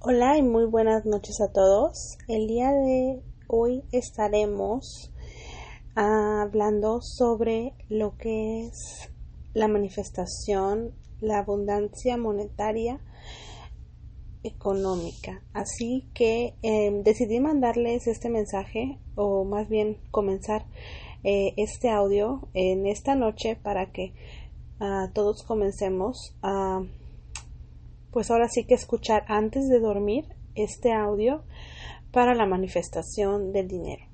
Hola y muy buenas noches a todos. El día de hoy estaremos hablando sobre lo que es la manifestación, la abundancia monetaria económica. Así que em, decidí mandarles este mensaje o más bien comenzar eh, este audio en esta noche para que ah, todos comencemos a pues ahora sí que escuchar antes de dormir este audio para la manifestación del dinero.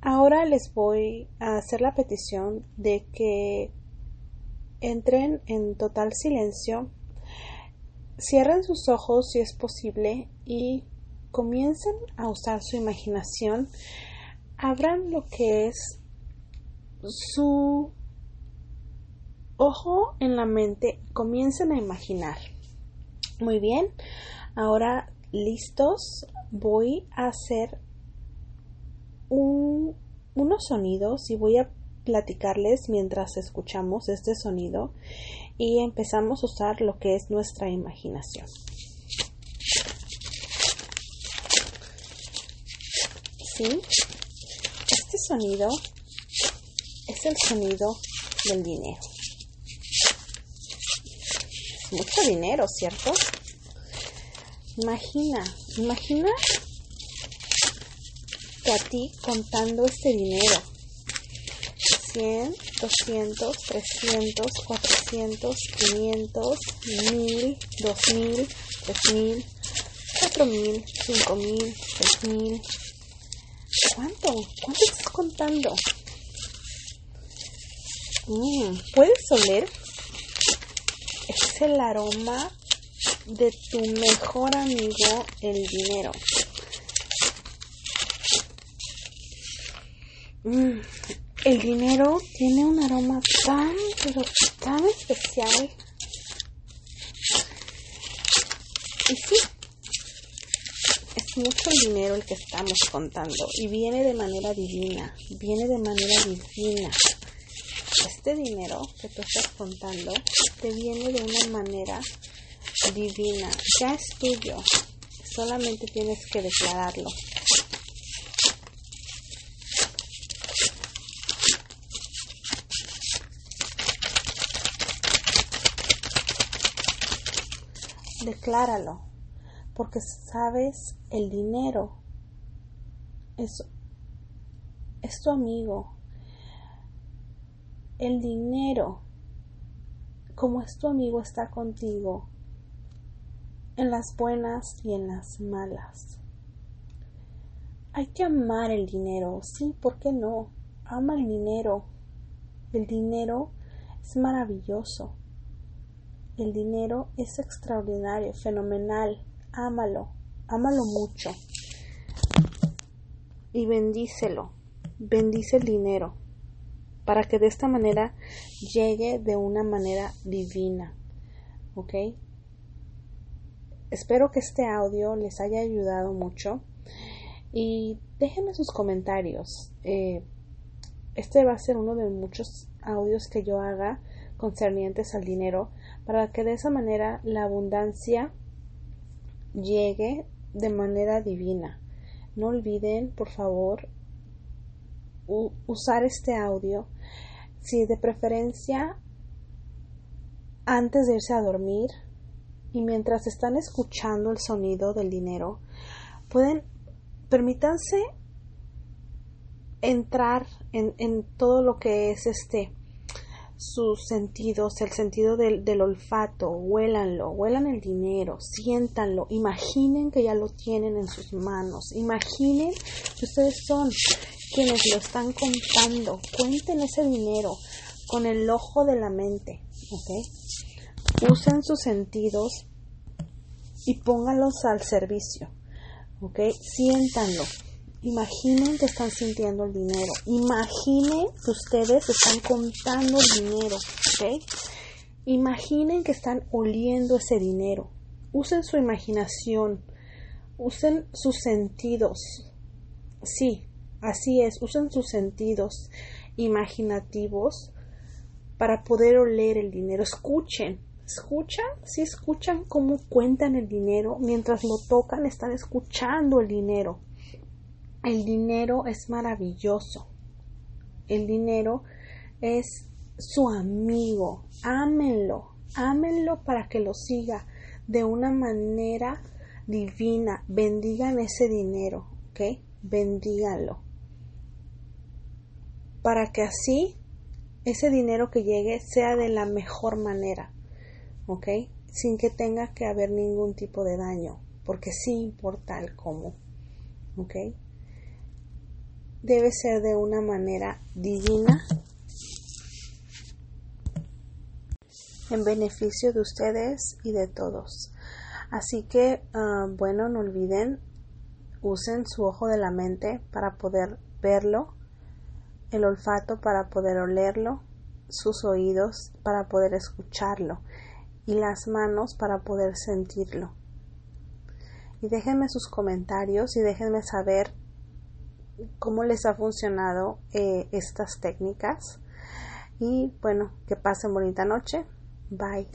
Ahora les voy a hacer la petición de que entren en total silencio, cierren sus ojos si es posible y comiencen a usar su imaginación, abran lo que es su ojo en la mente, comiencen a imaginar. Muy bien, ahora listos, voy a hacer unos sonidos y voy a platicarles mientras escuchamos este sonido y empezamos a usar lo que es nuestra imaginación. ¿Sí? Este sonido es el sonido del dinero mucho dinero, ¿cierto? Imagina, imagina que a ti contando este dinero. 100, 200, 300, 400, 500, 1000, 2000, 3000, 4000, 5000, 3000. ¿Cuánto? ¿Cuánto estás contando? Mm, ¿Puedes oler es el aroma de tu mejor amigo, el dinero. Mm, el dinero tiene un aroma tan, pero tan especial. Y sí, es mucho el dinero el que estamos contando y viene de manera divina, viene de manera divina este dinero que tú estás contando te viene de una manera divina, ya es tuyo, solamente tienes que declararlo. Decláralo, porque sabes, el dinero es, es tu amigo, el dinero, como es tu amigo, está contigo en las buenas y en las malas. Hay que amar el dinero, sí, ¿por qué no? Ama el dinero. El dinero es maravilloso. El dinero es extraordinario, fenomenal. Ámalo, ámalo mucho. Y bendícelo. Bendice el dinero para que de esta manera llegue de una manera divina. ¿Ok? Espero que este audio les haya ayudado mucho y déjenme sus comentarios. Eh, este va a ser uno de muchos audios que yo haga concernientes al dinero para que de esa manera la abundancia llegue de manera divina. No olviden, por favor, usar este audio si de preferencia antes de irse a dormir y mientras están escuchando el sonido del dinero, pueden, permítanse entrar en, en todo lo que es este sus sentidos, el sentido del, del, olfato, huélanlo, huelan el dinero, siéntanlo, imaginen que ya lo tienen en sus manos, imaginen que ustedes son quienes lo están contando. Cuenten ese dinero con el ojo de la mente, ¿ok? Usen sus sentidos y pónganlos al servicio, ¿ok? Siéntanlo. Imaginen que están sintiendo el dinero. Imaginen que ustedes están contando el dinero, ¿ok? Imaginen que están oliendo ese dinero. Usen su imaginación. Usen sus sentidos. Sí, Así es, usen sus sentidos imaginativos para poder oler el dinero. Escuchen, ¿Escuchan? Si escuchan cómo cuentan el dinero, mientras lo tocan están escuchando el dinero. El dinero es maravilloso. El dinero es su amigo. Ámenlo, ámenlo para que lo siga de una manera divina. Bendigan ese dinero, ¿ok? Bendíganlo. Para que así ese dinero que llegue sea de la mejor manera, ¿ok? Sin que tenga que haber ningún tipo de daño, porque sí importa el cómo, ¿ok? Debe ser de una manera divina en beneficio de ustedes y de todos. Así que, ah, bueno, no olviden, usen su ojo de la mente para poder verlo, el olfato para poder olerlo, sus oídos para poder escucharlo y las manos para poder sentirlo. Y déjenme sus comentarios y déjenme saber cómo les ha funcionado eh, estas técnicas. Y bueno, que pasen bonita noche. Bye.